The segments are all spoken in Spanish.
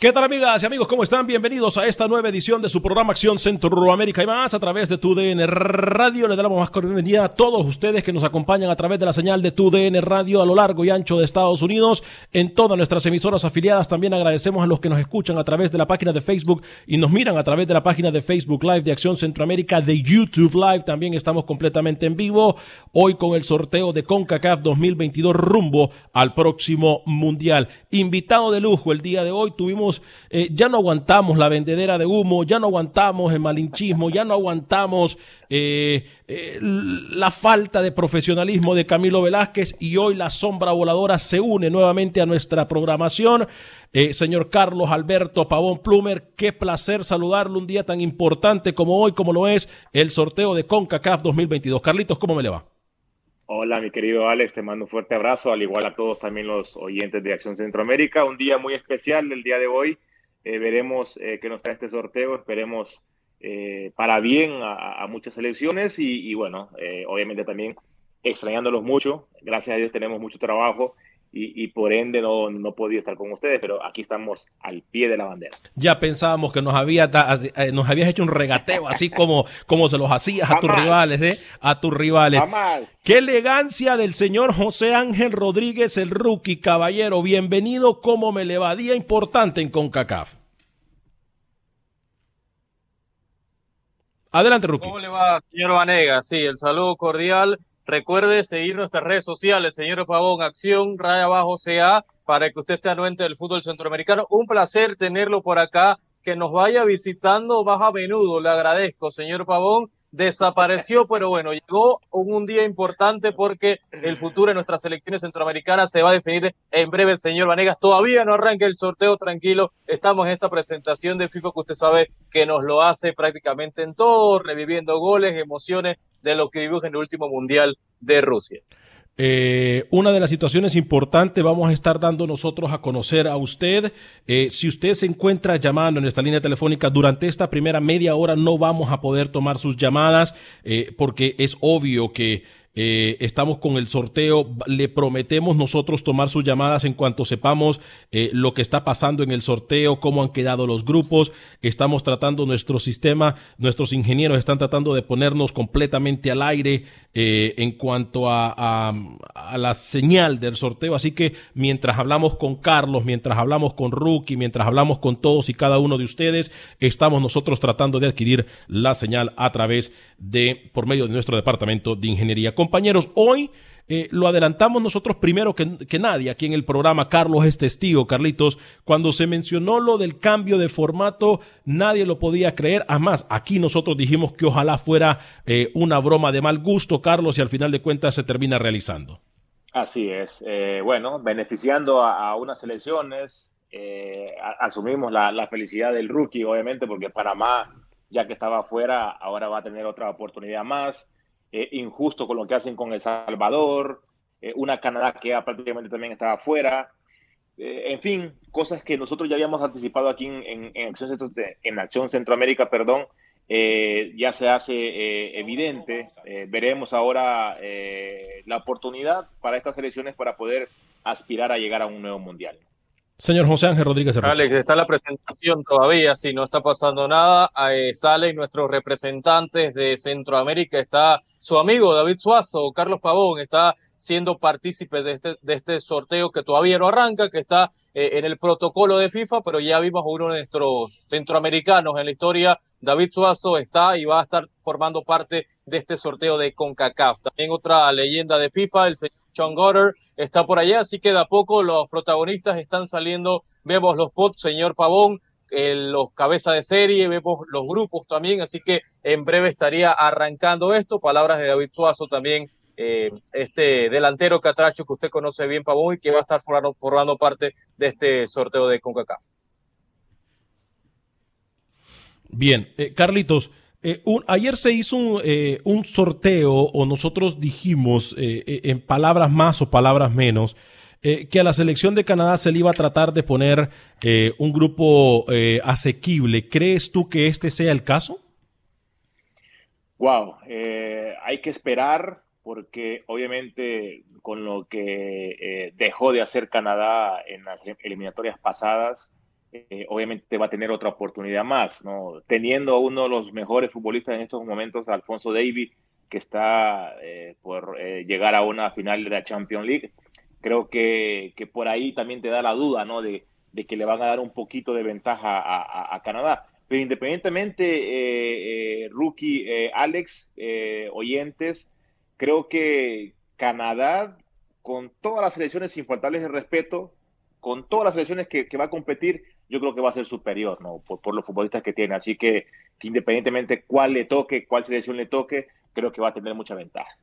¿Qué tal amigas y amigos? ¿Cómo están? Bienvenidos a esta nueva edición de su programa Acción Centroamérica y más a través de TUDN Radio. Le damos más bienvenida a todos ustedes que nos acompañan a través de la señal de TUDN Radio a lo largo y ancho de Estados Unidos en todas nuestras emisoras afiliadas. También agradecemos a los que nos escuchan a través de la página de Facebook y nos miran a través de la página de Facebook Live de Acción Centroamérica, de YouTube Live. También estamos completamente en vivo hoy con el sorteo de CONCACAF 2022 rumbo al próximo Mundial. Invitado de lujo el día de hoy tuvimos eh, ya no aguantamos la vendedera de humo, ya no aguantamos el malinchismo, ya no aguantamos eh, eh, la falta de profesionalismo de Camilo Velázquez y hoy la sombra voladora se une nuevamente a nuestra programación. señor Carlos Alberto Pavón Plumer, qué placer saludarlo un día tan importante como hoy, como lo es el sorteo de CONCACAF 2022. Carlitos, ¿cómo me le va? Hola, mi querido Alex, te mando un fuerte abrazo, al igual a todos también los oyentes de Acción Centroamérica. Un día muy especial el día de hoy. Eh, veremos eh, qué nos trae este sorteo. Esperemos eh, para bien a, muchas elecciones y, y bueno, obviamente también extrañándolos mucho. Gracias a Dios tenemos mucho trabajo y, por ende no, no, podía estar con ustedes, pero aquí estamos al pie de la bandera. Ya pensábamos que nos, había eh, nos habías hecho un regateo, así como, como se los hacías a tus rivales, ¿eh? A tus rivales. Qué elegancia del señor José Ángel Rodríguez, el rookie, caballero. Bienvenido, como me le va. Día importante en CONCACAF. Adelante, rookie. ¿Cómo le va, señor Vanega? Sí, el saludo cordial Recuerde seguir nuestras redes sociales, señor Pavón, Acción, Raya Abajo CA, para que usted esté anuente del fútbol centroamericano. Un placer tenerlo por acá, que nos vaya visitando más a menudo. Le agradezco, señor Pavón. Desapareció, pero bueno, llegó un, día importante porque el futuro de nuestras selecciones centroamericanas se va a definir en breve, señor Vanegas. Todavía no arranca el sorteo, tranquilo. Estamos en esta presentación de FIFA que usted sabe que nos lo hace prácticamente en todo, reviviendo goles, emociones de lo que vivimos en el último Mundial de Rusia. Eh, una de las situaciones importantes vamos a estar dando nosotros a conocer a usted. Eh, si usted se encuentra llamando en nuestra línea telefónica durante esta primera media hora, no vamos a poder tomar sus llamadas eh, porque es obvio que eh, estamos con el sorteo. Le prometemos nosotros tomar sus llamadas en cuanto sepamos eh, lo que está pasando en el sorteo, cómo han quedado los grupos. Estamos tratando nuestro sistema, nuestros ingenieros están tratando de ponernos completamente al aire eh, en cuanto a, a, la señal del sorteo. Así que mientras hablamos con Carlos, mientras hablamos con Rookie, mientras hablamos con todos y cada uno de ustedes, estamos nosotros tratando de adquirir la señal a través de, por medio de nuestro departamento de ingeniería Compañeros, hoy eh, lo adelantamos nosotros primero que, nadie aquí en el programa. Carlos es testigo, Carlitos. Cuando se mencionó lo del cambio de formato, nadie lo podía creer. Además, aquí nosotros dijimos que ojalá fuera eh, una broma de mal gusto, Carlos, y al final de cuentas se termina realizando. Así es. Eh, bueno, beneficiando a, a unas elecciones, asumimos la, la felicidad del rookie, obviamente, porque Panamá, ya que estaba afuera, ahora va a tener otra oportunidad más eh, injusto con lo que hacen con El Salvador, eh, una Canadá que prácticamente también estaba afuera. Eh, en fin, cosas que nosotros ya habíamos anticipado aquí en, Acción, en Acción, Centroamérica, perdón, ya se hace evidente. veremos ahora la oportunidad para estas elecciones para poder aspirar a llegar a un nuevo mundial. Señor José Ángel Rodríguez. Alex, está la presentación todavía, si no está pasando nada. Eh, salen nuestros representantes de Centroamérica. Está su amigo David Suazo, Carlos Pavón, está siendo partícipe de este, de este sorteo que todavía no arranca, que está eh, en el protocolo de FIFA, pero ya vimos uno de nuestros centroamericanos en la historia. David Suazo está y va a estar formando parte de este sorteo de CONCACAF. También otra leyenda de FIFA, el señor John Goddard está por allá, así que de a poco los protagonistas están saliendo. Vemos los pots, señor Pavón, eh, los cabezas de serie, vemos los grupos también, así que en breve estaría arrancando esto. Palabras de David Suazo también, eh, este delantero catracho que usted conoce bien, Pavón, y que va a estar formando, formando parte de este sorteo de CONCACAF. Bien, eh, Carlitos, eh, ayer se hizo un, eh, un, sorteo o nosotros dijimos eh, en palabras más o palabras menos que a la selección de Canadá se le iba a tratar de poner un grupo asequible. ¿Crees tú que este sea el caso? Wow, hay que esperar porque obviamente con lo que dejó de hacer Canadá en las eliminatorias pasadas, eh, obviamente va a tener otra oportunidad más. Teniendo a uno de los mejores futbolistas en estos momentos, Alfonso David, que está eh, por eh, llegar a una final de la Champions League, creo que, que, por ahí también te da la duda, ¿no? De, de que le van a dar un poquito de ventaja a, Canadá. Pero independientemente, rookie Alex, oyentes, creo que Canadá, con todas las selecciones sin faltarles el respeto, con todas las selecciones que va a competir, yo creo que va a ser superior, ¿no? Por, por los futbolistas que tiene. Así que, independientemente cuál le toque, cuál selección le toque, creo que va a tener mucha ventaja.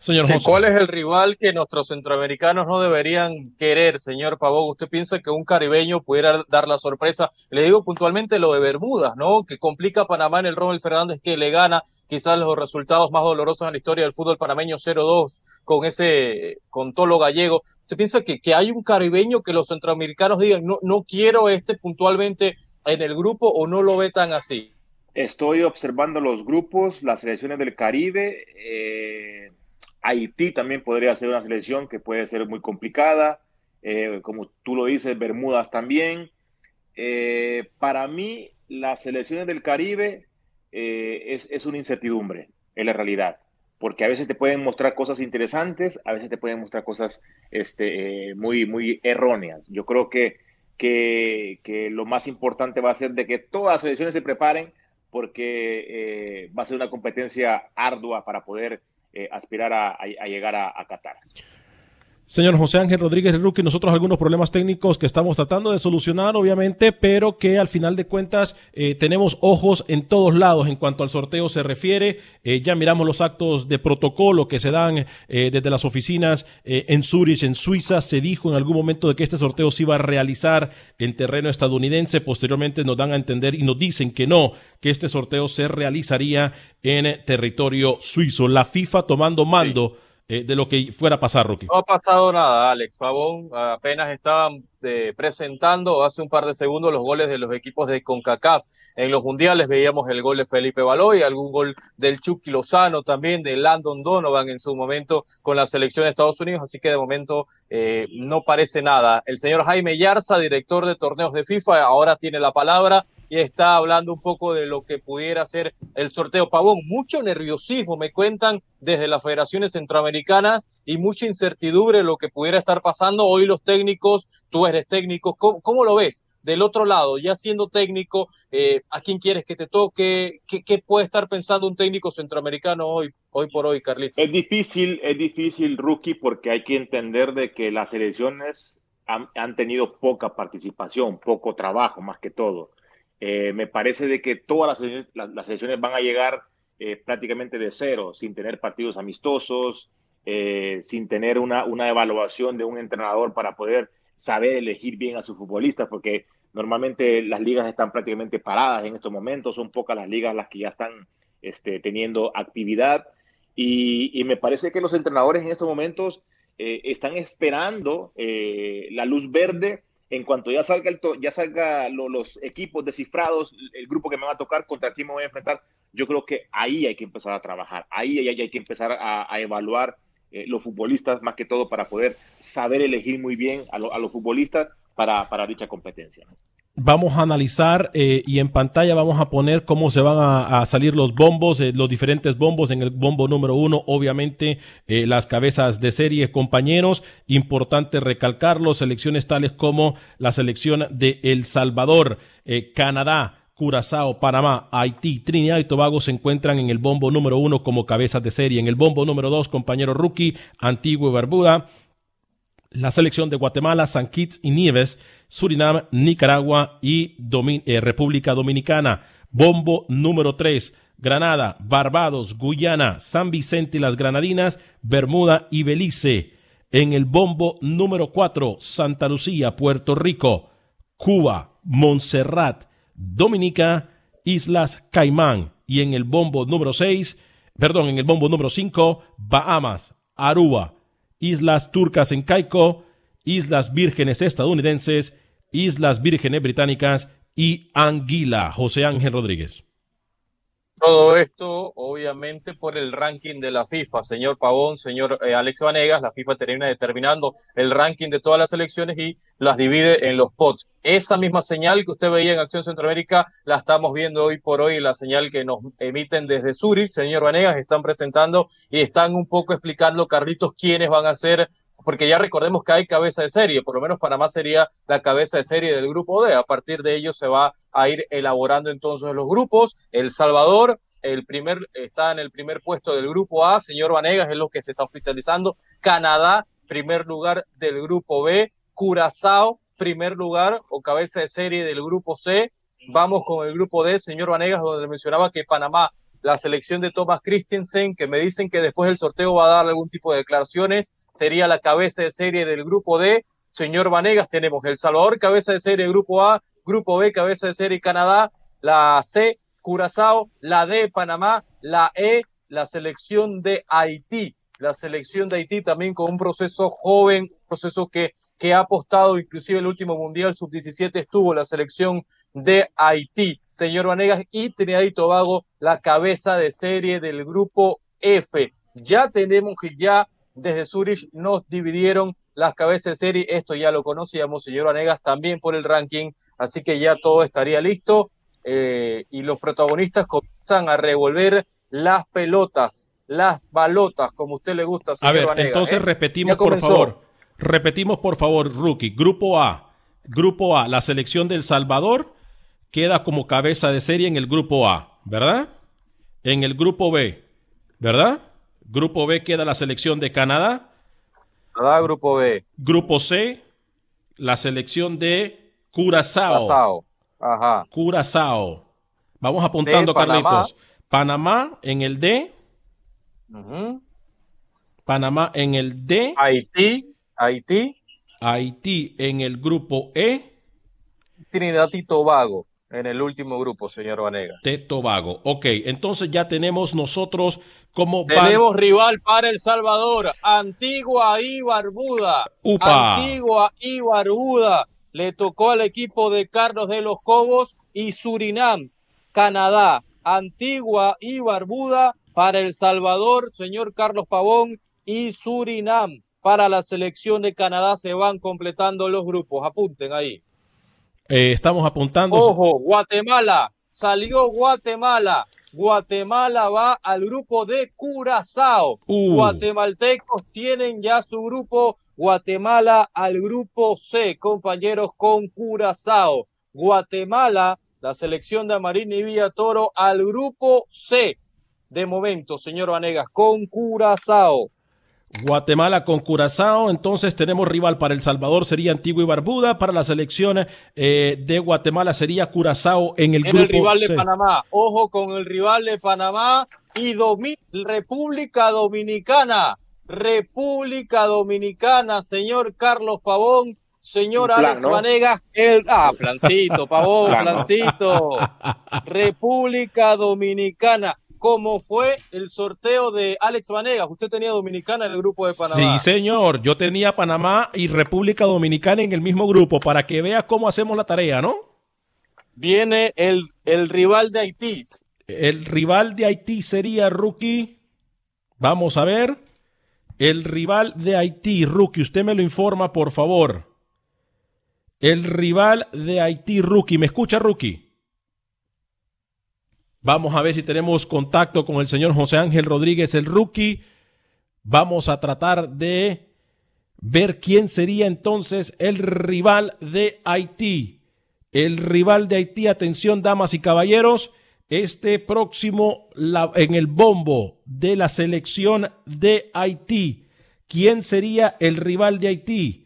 Señor José. ¿Cuál es el rival que nuestros centroamericanos no deberían querer, señor Pavón? ¿Usted piensa que un caribeño pudiera dar la sorpresa? Le digo puntualmente lo de Bermudas, ¿no? Que complica a Panamá en el Rommel Fernández, que le gana quizás los resultados más dolorosos en la historia del fútbol panameño 0-2 con ese, con Tolo Gallego. ¿Usted piensa que, que hay un caribeño que los centroamericanos digan, no, no quiero este puntualmente en el grupo o no lo ve tan así? Estoy observando los grupos, las selecciones del Caribe. Eh Haití también podría ser una selección que puede ser muy complicada. Eh, como tú lo dices, Bermudas también. Eh, para mí, las selecciones del Caribe eh, es, es, una incertidumbre, en la realidad. Porque a veces te pueden mostrar cosas interesantes, a veces te pueden mostrar cosas este, muy, muy erróneas. Yo creo que, que, que, lo más importante va a ser de que todas las selecciones se preparen porque va a ser una competencia ardua para poder eh, aspirar a, a, llegar a, a Qatar. Señor José Ángel Rodríguez Ruki, nosotros algunos problemas técnicos que estamos tratando de solucionar, obviamente, pero que al final de cuentas eh, tenemos ojos en todos lados en cuanto al sorteo se refiere. Eh, ya miramos los actos de protocolo que se dan eh, desde las oficinas en Zurich, en Suiza. Se dijo en algún momento de que este sorteo se iba a realizar en terreno estadounidense. Posteriormente nos dan a entender y nos dicen que no, que este sorteo se realizaría en territorio suizo. La FIFA tomando mando. Sí eh, de lo que fuera a pasar, Rocky. No ha pasado nada, Alex. Pavón apenas estaban eh, presentando hace un par de segundos los goles de los equipos de CONCACAF. En los mundiales veíamos el gol de Felipe Baloy, algún gol del Chucky Lozano también, de Landon Donovan en su momento con la selección de Estados Unidos, así que de momento eh, no parece nada. El señor Jaime Yarza, director de torneos de FIFA, ahora tiene la palabra y está hablando un poco de lo que pudiera ser el sorteo Pavón. Mucho nerviosismo, me cuentan desde las federaciones centroamericanas y mucha incertidumbre lo que pudiera estar pasando. Hoy los técnicos, tú eres técnico, ¿cómo, lo ves? del otro lado, ya siendo técnico, eh, ¿a quién quieres que te toque? ¿Qué, ¿Qué, puede estar pensando un técnico centroamericano hoy, hoy por hoy, Carlitos? Es difícil, es difícil, rookie, porque hay que entender de que las elecciones han, tenido poca participación, poco trabajo, más que todo. Eh, me parece de que todas las, las, las elecciones van a llegar eh, prácticamente de cero, sin tener partidos amistosos, sin tener una evaluación de un entrenador para poder saber elegir bien a sus futbolistas, porque normalmente las ligas están prácticamente paradas en estos momentos, son pocas las ligas las que ya están este, teniendo actividad. Y, me parece que los entrenadores en estos momentos eh, están esperando eh, la luz verde en cuanto ya salga, el ya salga lo, los equipos descifrados, el grupo que me va a tocar, contra quién me voy a enfrentar, yo creo que ahí hay que empezar a trabajar, ahí hay, hay que empezar a evaluar eh, los futbolistas más que todo para poder saber elegir muy bien a, a los futbolistas para, para, dicha competencia. Vamos a analizar eh, y en pantalla vamos a poner cómo se van a, salir los bombos, eh, los diferentes bombos. En el bombo número uno, obviamente, las cabezas de serie, compañeros. Importante recalcarlo, selecciones tales como la selección de El Salvador, Canadá, Curazao, Panamá, Haití, Trinidad y Tobago se encuentran en el bombo número uno como cabezas de serie. En el bombo número dos, compañero rookie, Antigua y Barbuda. La selección de Guatemala, San Kitts y Nieves, Surinam, Nicaragua y eh, República Dominicana. Bombo número tres, Granada, Barbados, Guyana, San Vicente y las Granadinas, Bermuda y Belice. En el bombo número cuatro, Santa Lucía, Puerto Rico, Cuba, Montserrat, Dominica, Islas Caimán y en el bombo número 6, perdón, en el bombo número 5, Bahamas, Aruba, Islas Turcas en Caico, Islas Vírgenes estadounidenses, Islas Vírgenes británicas y Anguila. José Ángel Rodríguez. Todo esto, obviamente, por el ranking de la FIFA. Señor Pavón, señor eh, Alex Vanegas, la FIFA termina determinando el ranking de todas las selecciones y las divide en los pots. Esa misma señal que usted veía en Acción Centroamérica la estamos viendo hoy por hoy, la señal que nos emiten desde Zurich, señor Vanegas, están presentando y están un poco explicando, Carlitos, quiénes van a ser porque ya recordemos que hay cabeza de serie, por lo menos Panamá sería la cabeza de serie del grupo D. A partir de ello se va a ir elaborando entonces los grupos. El Salvador, el primer, está en el primer puesto del grupo A, señor Vanegas, es lo que se está oficializando. Canadá, primer lugar del grupo B. Curazao, primer lugar o cabeza de serie del grupo C. Vamos con el grupo D, señor Vanegas, donde mencionaba que Panamá, la selección de Thomas Christensen, que me dicen que después del sorteo va a dar algún tipo de declaraciones, sería la cabeza de serie del grupo D. Señor Vanegas, tenemos El Salvador, cabeza de serie grupo A, grupo B, cabeza de serie Canadá, la C, Curazao, la D, Panamá, la E, la selección de Haití. La selección de Haití también con un proceso joven, un proceso que, que ha apostado, inclusive el último Mundial Sub-17 estuvo la selección de Haití, señor Vanegas, y Trinidad y Tobago, la cabeza de serie del grupo F. Ya tenemos que ya desde Zurich nos dividieron las cabezas de serie, esto ya lo conocíamos, señor Vanegas, también por el ranking, así que ya todo estaría listo eh, y los protagonistas comienzan a revolver las pelotas, las balotas, como usted le gusta, señor A ver, Vanegas, entonces ¿eh? repetimos, por favor. Repetimos, por favor, rookie. Grupo A. Grupo A, la selección del Salvador queda como cabeza de serie en el grupo A, ¿verdad? En el grupo B, ¿verdad? Grupo B queda la selección de Canadá. Canadá, grupo B. Grupo C, la selección de Curazao. Curazao. Ajá. Curazao. Vamos apuntando, de Panamá. Carlitos. Panamá en el D. Uh -huh. Panamá en el D. Haití, Haití. Haití en el grupo E. Trinidad y Tobago en el último grupo, señor Vanegas. De Tobago. Ok, entonces ya tenemos nosotros como... Tenemos rival para El Salvador, Antigua y Barbuda. Upa. Antigua y Barbuda. Le tocó al equipo de Carlos de los Cobos y Surinam, Canadá. Antigua y Barbuda para El Salvador, señor Carlos Pavón, y Surinam. Para la selección de Canadá se van completando los grupos. Apunten ahí. Eh, estamos apuntando. Ojo, Guatemala. Salió Guatemala. Guatemala va al grupo de Curazao. Uh. Guatemaltecos tienen ya su grupo. Guatemala al grupo C, compañeros, con Curazao. Guatemala, la selección de Amarín y Villa Toro al grupo C. De momento, señor Vanegas, con Curazao. Guatemala con Curazao, entonces tenemos rival para El Salvador, sería Antigua y Barbuda, para la selección eh, de Guatemala sería Curazao en el grupo el rival C. de Panamá, ojo con el rival de Panamá y Domi República Dominicana, República Dominicana, señor Carlos Pavón, señor plan, Alex ¿no? Vanegas, el ah, Flancito, Pavón, Plan, ¿no? Flancito, República Dominicana. ¿Cómo fue el sorteo de Alex Vanegas? Usted tenía Dominicana en el grupo de Panamá. Sí, señor, yo tenía Panamá y República Dominicana en el mismo grupo, para que vea cómo hacemos la tarea, ¿no? Viene el, el rival de Haití. El rival de Haití sería Rookie. Vamos a ver. El rival de Haití, Rookie, usted me lo informa, por favor. El rival de Haití, Rookie. ¿Me escucha, Rookie? Vamos a ver si tenemos contacto con el señor José Ángel Rodríguez, el Rookie. Vamos a tratar de ver quién sería entonces el rival de Haití. El rival de Haití, atención, damas y caballeros, este próximo en el bombo de la selección de Haití. ¿Quién sería el rival de Haití?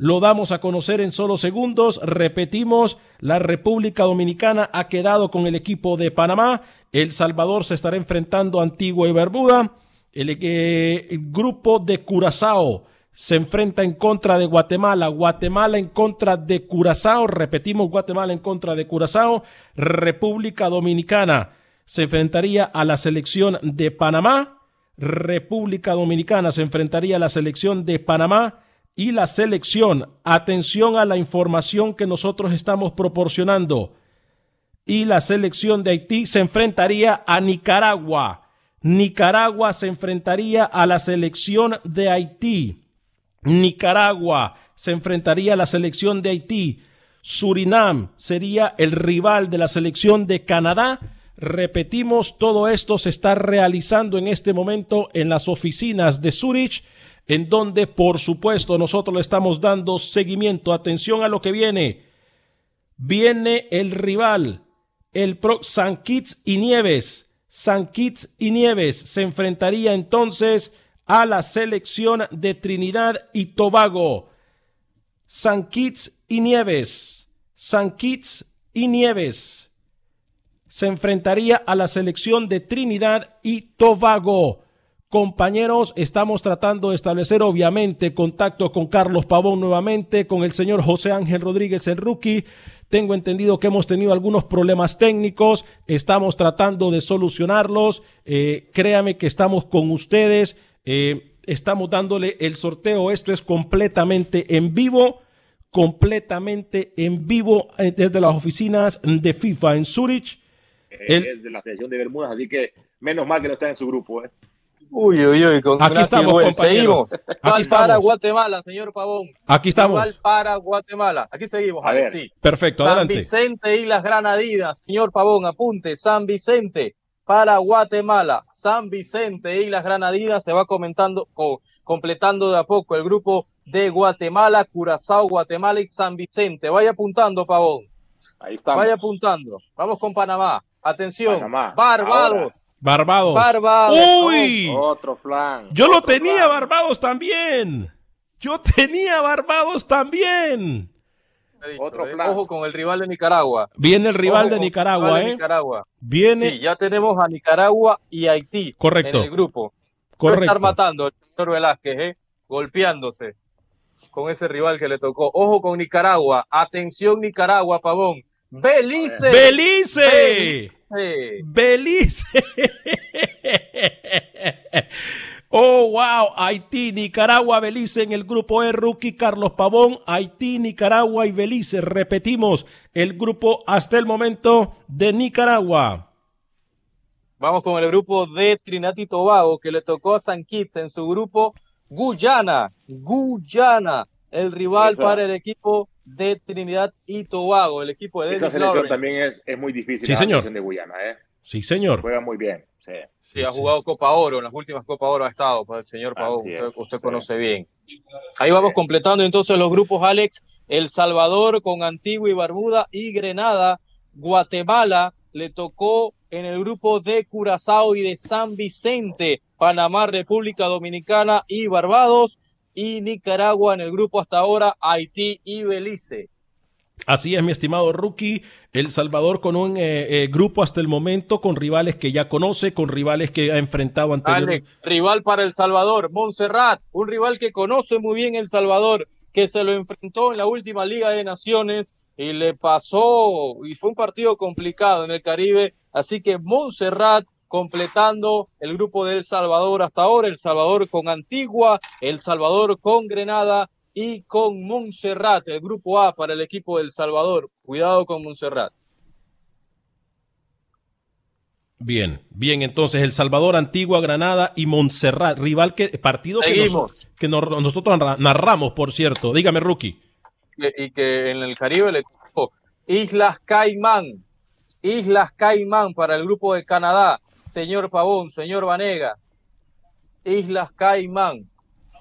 Lo damos a conocer en solo segundos. Repetimos, la República Dominicana ha quedado con el equipo de Panamá. El Salvador se estará enfrentando a Antigua y Barbuda. El, eh, el grupo de Curazao se enfrenta en contra de Guatemala. Guatemala en contra de Curazao. Repetimos, Guatemala en contra de Curazao. República Dominicana se enfrentaría a la selección de Panamá. República Dominicana se enfrentaría a la selección de Panamá y la selección, atención a la información que nosotros estamos proporcionando, y la selección de Haití se enfrentaría a Nicaragua. Nicaragua se enfrentaría a la selección de Haití. Nicaragua se enfrentaría a la selección de Haití. Surinam sería el rival de la selección de Canadá. Repetimos, todo esto se está realizando en este momento en las oficinas de Zurich, en donde por supuesto nosotros le estamos dando seguimiento. Atención a lo que viene. Viene el rival, el Pro San Kitts y Nieves. San Kitts y Nieves se enfrentaría entonces a la selección de Trinidad y Tobago. San Kitts y Nieves. San Kitts y Nieves se enfrentaría a la selección de Trinidad y Tobago. Compañeros, estamos tratando de establecer obviamente contacto con Carlos Pavón nuevamente, con el señor José Ángel Rodríguez, el rookie. Tengo entendido que hemos tenido algunos problemas técnicos, estamos tratando de solucionarlos. Eh, créame que estamos con ustedes, eh, estamos dándole el sorteo. Esto es completamente en vivo, completamente en vivo eh, desde las oficinas de FIFA en Zurich. El- Es de la selección de Bermudas, así que menos mal que no está en su grupo. ¿eh? Uy, uy, uy. Con Aquí estamos, Güell. compañeros. Seguimos. Aquí estamos. para Guatemala, señor Pavón. Aquí estamos. Para Guatemala. Aquí seguimos, A ver. sí. Perfecto, San adelante. Vicente y las Granadinas. Señor Pavón, apunte. San Vicente para Guatemala. San Vicente y las Granadinas se va comentando, co- completando de a poco el grupo de Guatemala, Curazao, Guatemala y San Vicente. Vaya apuntando, Pavón. Ahí estamos. Vaya apuntando. Vamos con Panamá. Atención. Panamá. Barbados. Barbados. Barbados. ¡Uy! Otro flan. Yo lo tenía flan. Barbados también. Yo tenía Barbados también. Dicho, Otro eh. plan. Ojo con el rival de Nicaragua. Viene el rival Ojo de Nicaragua, rival de ¿eh? Nicaragua. Viene, Sí, ya tenemos a Nicaragua y Haití Correcto. en el grupo. Va a correcto. estar matando el señor Velázquez, ¿eh? golpeándose con ese rival que le tocó. Ojo con Nicaragua. Atención, Nicaragua, Pavón. Belice. ¡Belice! Belice. ¡Belice! Oh, wow. Haití, Nicaragua, Belice en el grupo E, rookie Carlos Pavón. Haití, Nicaragua y Belice. Repetimos, el grupo hasta el momento de Nicaragua. Vamos con el grupo de Trinidad y Tobago que le tocó a San Kitts en su grupo Guyana. Guyana, el rival Esa- para el equipo de Trinidad y Tobago, el equipo de Esa Dennis selección también es, es muy difícil. Sí, la señor. selección de Guyana, ¿eh? Sí, señor. Juega muy bien. Sí. Sí, ha jugado Copa Oro, en las últimas Copa Oro ha estado, pues el señor Pavón, usted, es, usted sí. conoce bien. Ahí vamos completando entonces los grupos, Alex. El Salvador con Antigua y Barbuda y Grenada. Guatemala le tocó en el grupo de Curazao y de San Vicente. Panamá, República Dominicana y Barbados. Y Nicaragua en el grupo hasta ahora, Haití y Belice. Así es, mi estimado rookie. El Salvador con un eh, eh, grupo hasta el momento con rivales que ya conoce, con rivales que ha enfrentado anteriormente. Rival para El Salvador, Montserrat, un rival que conoce muy bien El Salvador, que se lo enfrentó en la última Liga de Naciones y le pasó, y fue un partido complicado en el Caribe. Así que Montserrat completando el grupo de El Salvador hasta ahora, El Salvador con Antigua, El Salvador con Grenada y con Montserrat, el grupo A para el equipo del Salvador. Cuidado con Montserrat. Bien, bien, entonces El Salvador, Antigua, Granada y Montserrat, rival que, partido que, que nosotros narramos, por cierto. Dígame, Rookie. Y que en el Caribe le Islas Caimán, Islas Caimán para el grupo de Canadá, señor Pavón, señor Vanegas, Islas Caimán,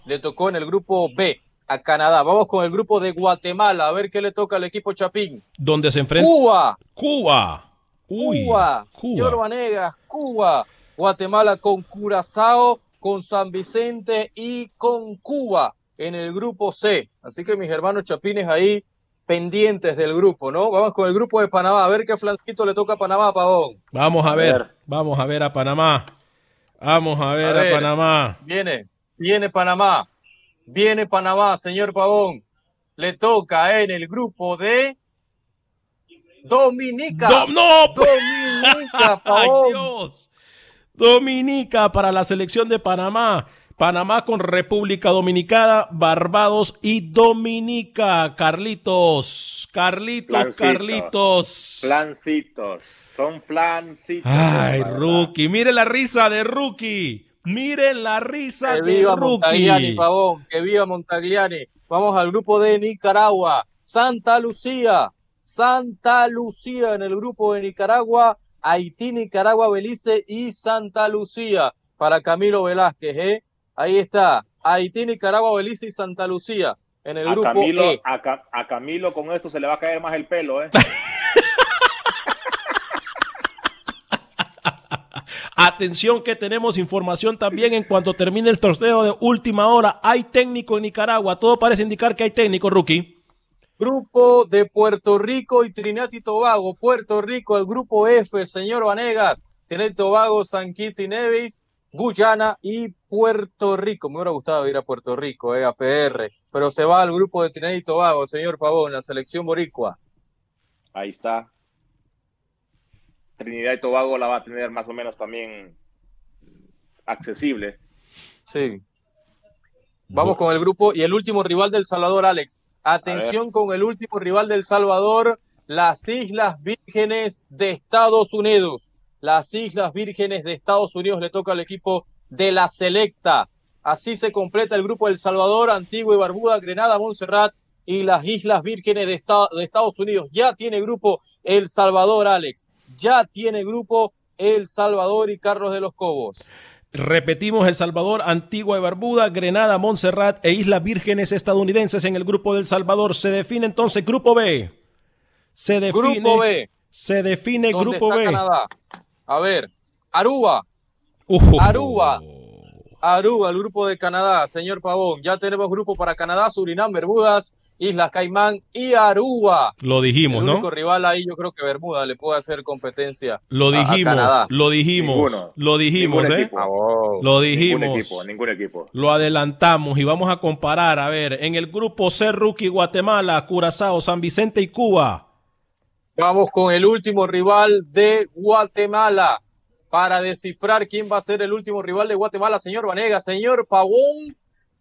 le tocó en el grupo B a Canadá. Vamos con el grupo de Guatemala, a ver qué le toca al equipo Chapín. Donde se enfrenta. Cuba. Cuba. Cuba. Señor Vanegas, Cuba. Guatemala con Curazao, con San Vicente y con Cuba en el grupo C. Así que mis hermanos Chapines ahí pendientes del grupo, ¿no? Vamos con el grupo de Panamá, a ver qué flancito le toca a Panamá, Pavón. Vamos a ver, vamos a ver a Panamá. Vamos a ver a, ver, a Panamá. Viene, viene Panamá. Viene Panamá, señor Pavón. Le toca en el grupo de Dominica. no, pues. Dominica, Pavón. Ay, Dios. Dominica para la selección de Panamá. Panamá con República Dominicana, Barbados y Dominica. Carlitos, Carlitos, Carlitos. Plancitos, son plancitos. Ay, Rookie, mire la risa de Rookie. Miren la risa que viva Montagliani, Pavón, que viva Montagliani. Vamos al grupo de Nicaragua. Santa Lucía, Santa Lucía en el grupo de Nicaragua, Haití, Nicaragua, Belice y Santa Lucía para Camilo Velázquez. ¿eh? Ahí está, Haití, Nicaragua, Belice y Santa Lucía en el grupo Camilo, E. A, a Camilo con esto se le va a caer más el pelo. ¿eh? Atención que tenemos información también en cuanto termine el torneo de última hora. Hay técnico en Nicaragua. Todo parece indicar que hay técnico, rookie. Grupo de Puerto Rico y Trinidad y Tobago. Puerto Rico, el grupo F, señor Vanegas. Tiene Tobago, San Kitts y Nevis, Guyana y Puerto Rico. Me hubiera gustado ir a Puerto Rico, eh, a PR. Pero se va al grupo de Trinidad y Tobago, señor Pavón, la selección boricua. Ahí está. Trinidad y Tobago la va a tener más o menos también accesible. Sí. Vamos con el grupo y el último rival del Salvador, Alex. Atención con el último rival del Salvador, las Islas Vírgenes de Estados Unidos. Las Islas Vírgenes de Estados Unidos le toca al equipo de la Selecta. Así se completa el grupo del Salvador, Antigua y Barbuda, Grenada, Montserrat y las Islas Vírgenes de, de Estados Unidos. Ya tiene grupo El Salvador, Alex ya tiene grupo El Salvador y Carlos de los Cobos. Repetimos El Salvador, Antigua y Barbuda, Grenada, Montserrat e Islas Vírgenes estadounidenses en el grupo del Salvador. Se define entonces Grupo B. Se define Grupo B. Se define Grupo B. Canadá? A ver, Aruba. Uh. Aruba. Aruba, el grupo de Canadá, señor Pavón. Ya tenemos grupo para Canadá, Surinam, Bermudas, Islas Caimán y Aruba. Lo dijimos, el único rival ahí yo creo que Bermuda le puede hacer competencia. Lo dijimos, a, a lo dijimos, Ninguno. lo dijimos, ¿eh? Equipo. Lo dijimos. Ningún equipo, ningún equipo. Lo adelantamos y vamos a comparar. A ver, en el grupo C, Rookie, Guatemala, Curazao, San Vicente y Cuba. Vamos con el último rival de Guatemala para descifrar quién va a ser el último rival de Guatemala, señor Vanega, señor Pavón,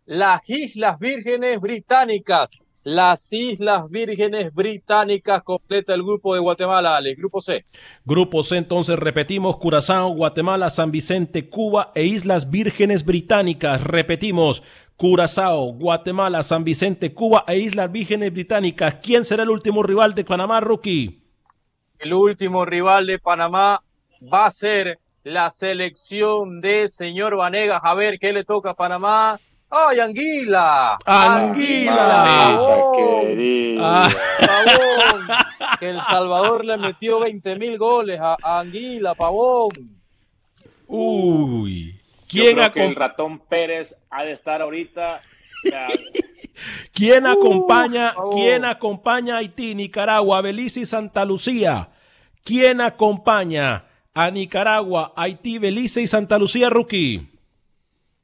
las Islas Vírgenes Británicas. Las Islas Vírgenes Británicas completa el grupo de Guatemala, el grupo C. Grupo C, entonces repetimos, Curazao, Guatemala, San Vicente, Cuba e Islas Vírgenes Británicas. Repetimos, Curazao, Guatemala, San Vicente, Cuba e Islas Vírgenes Británicas. ¿Quién será el último rival de Panamá, Rookie? El último rival de Panamá va a ser la selección de señor Vanegas. A ver qué le toca a Panamá. ¡Ay, Anguila! ¡Anguila! Ah. Pavón. Que El Salvador le metió 20 mil goles a, Anguila, Pavón. Uy. Yo ¿Quién, creo que el ratón Pérez ha de estar ahorita. quién acompaña, quién acompaña a Haití, Nicaragua, Belice y Santa Lucía? ¿Quién acompaña a Nicaragua, Haití, Belice y Santa Lucía, Rookie?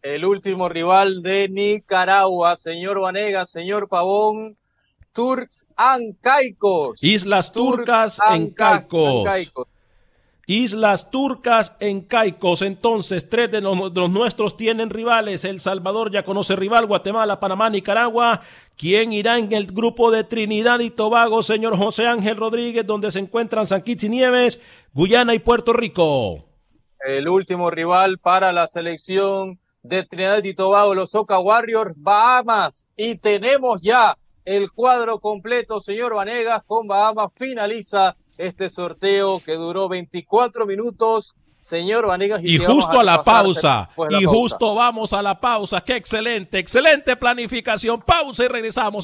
El último rival de Nicaragua, señor Vanegas, señor Pavón, Turks and Caicos. Islas Turcas Turks en and Ca- Caicos. Islas Turcas en Caicos. Entonces, tres de los, de los nuestros tienen rivales. El Salvador ya conoce rival. Guatemala, Panamá, Nicaragua. ¿Quién irá en el grupo de Trinidad y Tobago, señor José Ángel Rodríguez, donde se encuentran San Kitts y Nieves, Guyana y Puerto Rico? El último rival para la selección de Trinidad y Tobago, los Oca Warriors, Bahamas. Y tenemos ya el cuadro completo, señor Vanegas, con Bahamas. Finaliza este sorteo que duró 24 minutos. Señor Vanegas. Y vamos justo a la pausa. la Y pausa. justo vamos a la pausa. Qué excelente, excelente planificación. Pausa y regresamos.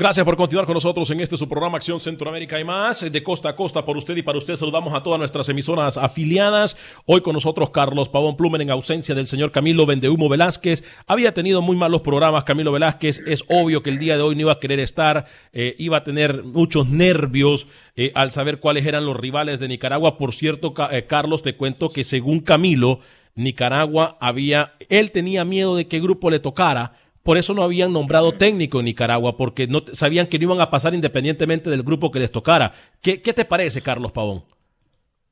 Gracias por continuar con nosotros en este su programa Acción Centroamérica y más, de costa a costa por usted y para usted. Saludamos a todas nuestras emisoras afiliadas. Hoy con nosotros Carlos Pavón Plumen en ausencia del señor Camilo Vendehumo Velázquez. Había tenido muy malos programas Camilo Velázquez. Es obvio que el día de hoy no iba a querer estar, eh, iba a tener muchos nervios eh, al saber cuáles eran los rivales de Nicaragua. Por cierto, Ca- eh, Carlos, te cuento que según Camilo, Nicaragua había, él tenía miedo de qué grupo le tocara. Por eso no habían nombrado técnico en Nicaragua, porque no sabían que no iban a pasar independientemente del grupo que les tocara. ¿Qué, te parece, Carlos Pavón?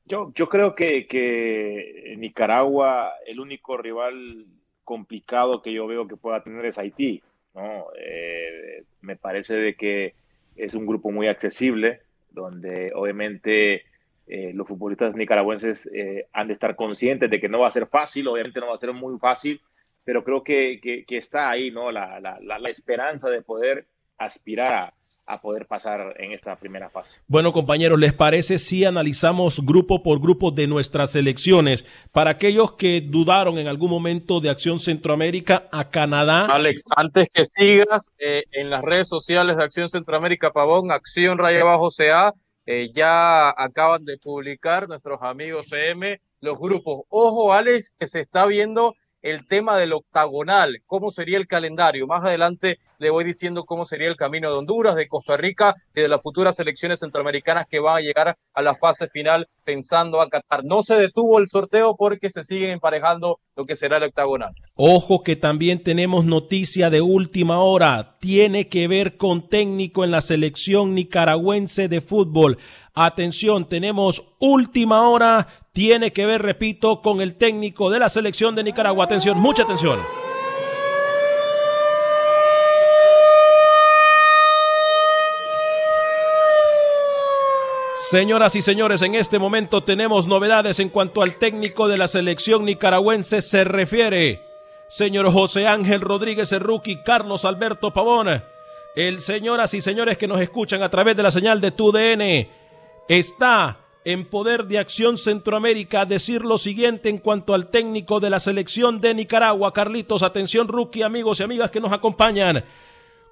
Yo, yo creo que, que Nicaragua, el único rival complicado que yo veo que pueda tener es Haití, ¿no? Eh, me parece de que es un grupo muy accesible, donde obviamente eh, los futbolistas nicaragüenses eh, han de estar conscientes de que no va a ser fácil, obviamente no va a ser muy fácil, pero creo que, que, que está ahí, ¿no? La, la, la, la esperanza de poder aspirar a, a poder pasar en esta primera fase. Bueno, compañeros, ¿les parece si analizamos grupo por grupo de nuestras selecciones? Para aquellos que dudaron en algún momento de Acción Centroamérica a Canadá. Alex, antes que sigas, eh, en las redes sociales de Acción Centroamérica Pavón, Acción Raya Bajo CA, eh, ya acaban de publicar nuestros amigos CM los grupos. Ojo, Alex, que se está viendo el tema del octagonal, cómo sería el calendario. Más adelante le voy diciendo cómo sería el camino de Honduras, de Costa Rica y de las futuras selecciones centroamericanas que van a llegar a la fase final pensando a Qatar. No se detuvo el sorteo porque se siguen emparejando lo que será el octagonal. Ojo que también tenemos noticia de última hora. Tiene que ver con técnico en la selección nicaragüense de fútbol. Atención, tenemos última hora. Tiene que ver, repito, con el técnico de la selección de Nicaragua. Atención, mucha atención. Señoras y señores, en este momento tenemos novedades en cuanto al técnico de la selección nicaragüense se refiere. Señor José Ángel Rodríguez Erruqui, Carlos Alberto Pavón, el señoras y señores que nos escuchan a través de la señal de TUDN, está en poder de Acción Centroamérica decir lo siguiente en cuanto al técnico de la selección de Nicaragua. Carlitos, atención, rookie, amigos y amigas que nos acompañan.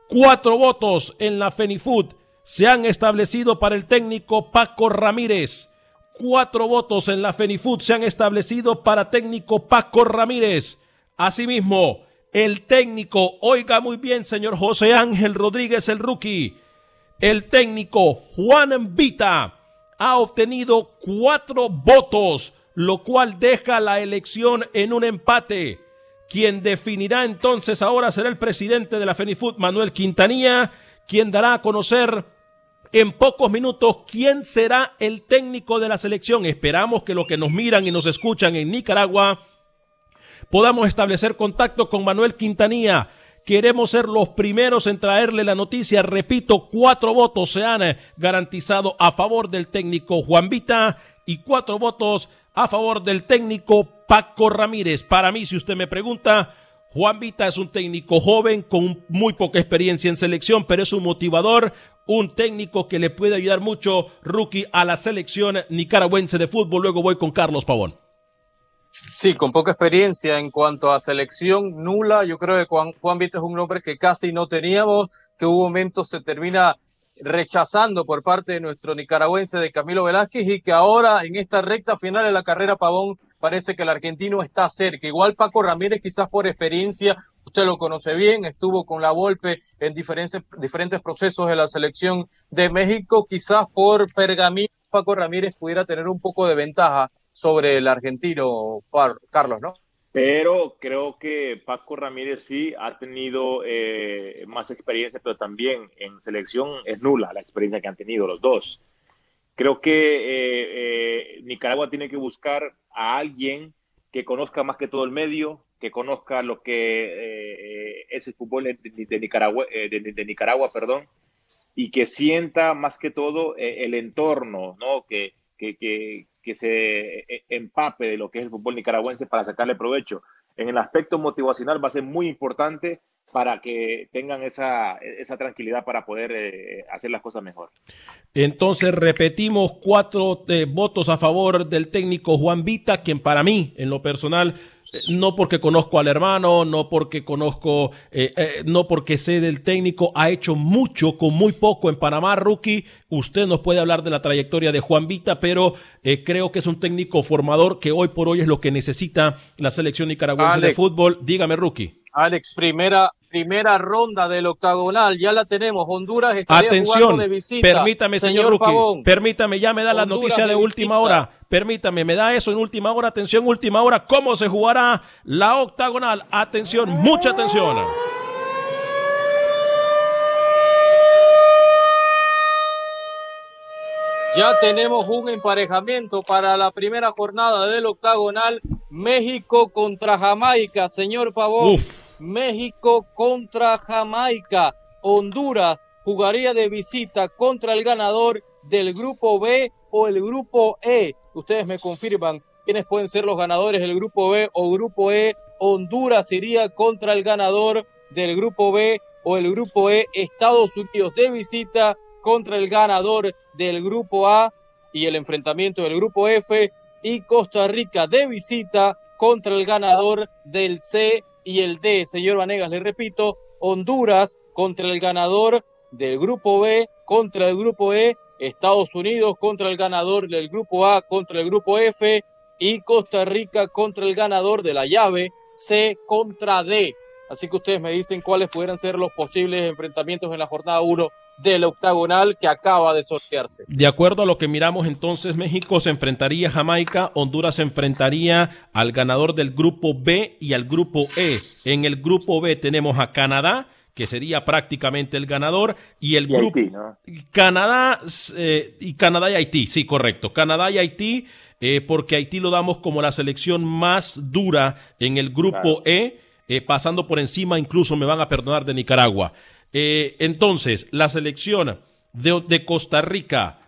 Cuatro votos en la FENIFUT se han establecido para el técnico Paco Ramírez. Cuatro votos en la FENIFUT se han establecido para técnico Paco Ramírez. Asimismo, el técnico, oiga muy bien, señor José Ángel Rodríguez, el rookie, el técnico Juan Vita ha obtenido cuatro votos, lo cual deja la elección en un empate. Quien definirá entonces ahora será el presidente de la FENIFUT, Manuel Quintanilla, quien dará a conocer en pocos minutos quién será el técnico de la selección. Esperamos que los que nos miran y nos escuchan en Nicaragua podamos establecer contacto con Manuel Quintanilla. Queremos ser los primeros en traerle la noticia. Repito, cuatro votos se han garantizado a favor del técnico Juan Vita y cuatro votos a favor del técnico Paco Ramírez. Para mí, si usted me pregunta, Juan Vita es un técnico joven con muy poca experiencia en selección, pero es un motivador, un técnico que le puede ayudar mucho, rookie, a la selección nicaragüense de fútbol. Luego voy con Carlos Pavón. Sí, con poca experiencia en cuanto a selección nula. Yo creo que Juan, Juan Vita es un nombre que casi no teníamos, que hubo momentos se termina rechazando por parte de nuestro nicaragüense de Camilo Velázquez y que ahora en esta recta final de la carrera Pavón parece que el argentino está cerca. Igual Paco Ramírez quizás por experiencia, usted lo conoce bien, estuvo con la Volpe en diferentes, diferentes procesos de la selección de México, quizás por pergamino Paco Ramírez pudiera tener un poco de ventaja sobre el argentino Carlos, ¿no? Pero creo que Paco Ramírez sí ha tenido eh, más experiencia, pero también en selección es nula la experiencia que han tenido los dos. Creo que eh, eh, Nicaragua tiene que buscar a alguien que conozca más que todo el medio, que conozca lo que es el fútbol de, Nicaragua, de, Nicaragua, perdón, y que sienta más que todo el entorno, ¿no? Que, que, que, que se eh, empape de lo que es el fútbol nicaragüense para sacarle provecho. En el aspecto motivacional va a ser muy importante para que tengan esa, esa tranquilidad para poder eh, hacer las cosas mejor. Entonces repetimos cuatro eh, votos a favor del técnico Juan Vita, quien para mí, en lo personal, no porque conozco al hermano, no porque conozco, eh, eh, no porque sé del técnico, ha hecho mucho con muy poco en Panamá, rookie. Usted nos puede hablar de la trayectoria de Juan Vita, pero eh, creo que es un técnico formador que hoy por hoy es lo que necesita la selección nicaragüense de fútbol. Dígame, rookie. Alex, primera, primera ronda del octagonal, ya la tenemos. Honduras está Atención, de visita. Permítame, señor, rookie. Permítame, ya me da la noticia de, última hora. Permítame, me da eso en última hora. Atención, última hora. ¿Cómo se jugará la octagonal? Atención, mucha atención. Ya tenemos un emparejamiento para la primera jornada del octagonal. México contra Jamaica, señor Pavón. México contra Jamaica. Honduras jugaría de visita contra el ganador del grupo B o el grupo E. Ustedes me confirman quiénes pueden ser los ganadores del grupo B o grupo E. Honduras iría contra el ganador del grupo B o el grupo E. Estados Unidos de visita contra el ganador del grupo A y el enfrentamiento del grupo F y Costa Rica de visita contra el ganador del C y el D. Señor Vanegas, le repito, Honduras contra el ganador del grupo B contra el grupo E, Estados Unidos contra el ganador del grupo A contra el grupo F y Costa Rica contra el ganador de la llave C contra D. Así que ustedes me dicen cuáles pudieran ser los posibles enfrentamientos en la jornada 1 del octagonal que acaba de sortearse. De acuerdo a lo que miramos entonces, México se enfrentaría a Jamaica, Honduras se enfrentaría al ganador del grupo B y al grupo E. En el grupo B tenemos a Canadá, que sería prácticamente el ganador, y el grupo Canadá eh, y Canadá y Haití, sí, correcto. Canadá y Haití, eh, porque Haití lo damos como la selección más dura en el grupo E eh, pasando por encima, incluso me van a perdonar, de Nicaragua. Eh, entonces, la selección de, Costa Rica,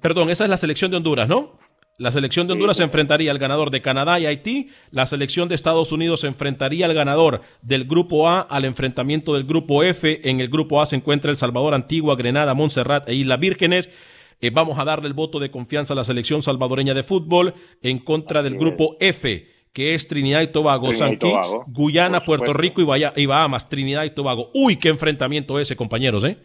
perdón, esa es la selección de Honduras, ¿no? La selección de Honduras se enfrentaría al ganador de Canadá y Haití. La selección de Estados Unidos se enfrentaría al ganador del Grupo A al enfrentamiento del Grupo F. En el Grupo A se encuentra El Salvador, Antigua, Grenada, Montserrat e Islas Vírgenes. Eh, vamos a darle el voto de confianza a la selección salvadoreña de fútbol en contra del Grupo F que es Trinidad y Tobago, San Kitts, Guyana, Puerto Rico y, Bahamas, Trinidad y Tobago. Uy, qué enfrentamiento ese, compañeros, ¿eh?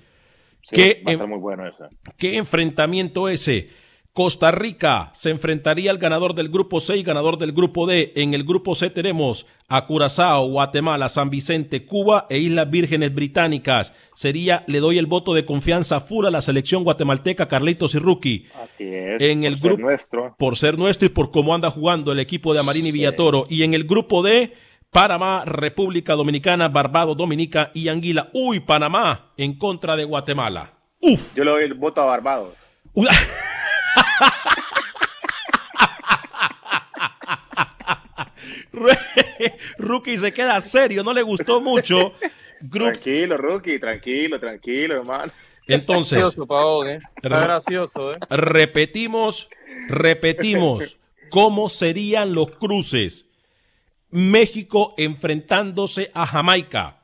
qué, muy bueno ese. qué enfrentamiento ese. Costa Rica se enfrentaría al ganador del grupo C y ganador del grupo D. En el grupo C tenemos a Curazao, Guatemala, San Vicente, Cuba e Islas Vírgenes Británicas. Sería, le doy el voto de confianza full a la selección guatemalteca, Carlitos y Rookie. Así es. En el grupo, nuestro. Por ser nuestro y por cómo anda jugando el equipo de Amarini y Villatoro. Y en el grupo D, Panamá, República Dominicana, Barbados, Dominica y Anguila. Uy, Panamá en contra de Guatemala. Uf. Yo le doy el voto a Barbados. Rookie se queda serio, no le gustó mucho. Tranquilo, Rookie, tranquilo, tranquilo, hermano. Entonces, gracioso, ¿eh? Está gracioso, ¿eh? repetimos, repetimos, ¿cómo serían los cruces? México enfrentándose a Jamaica.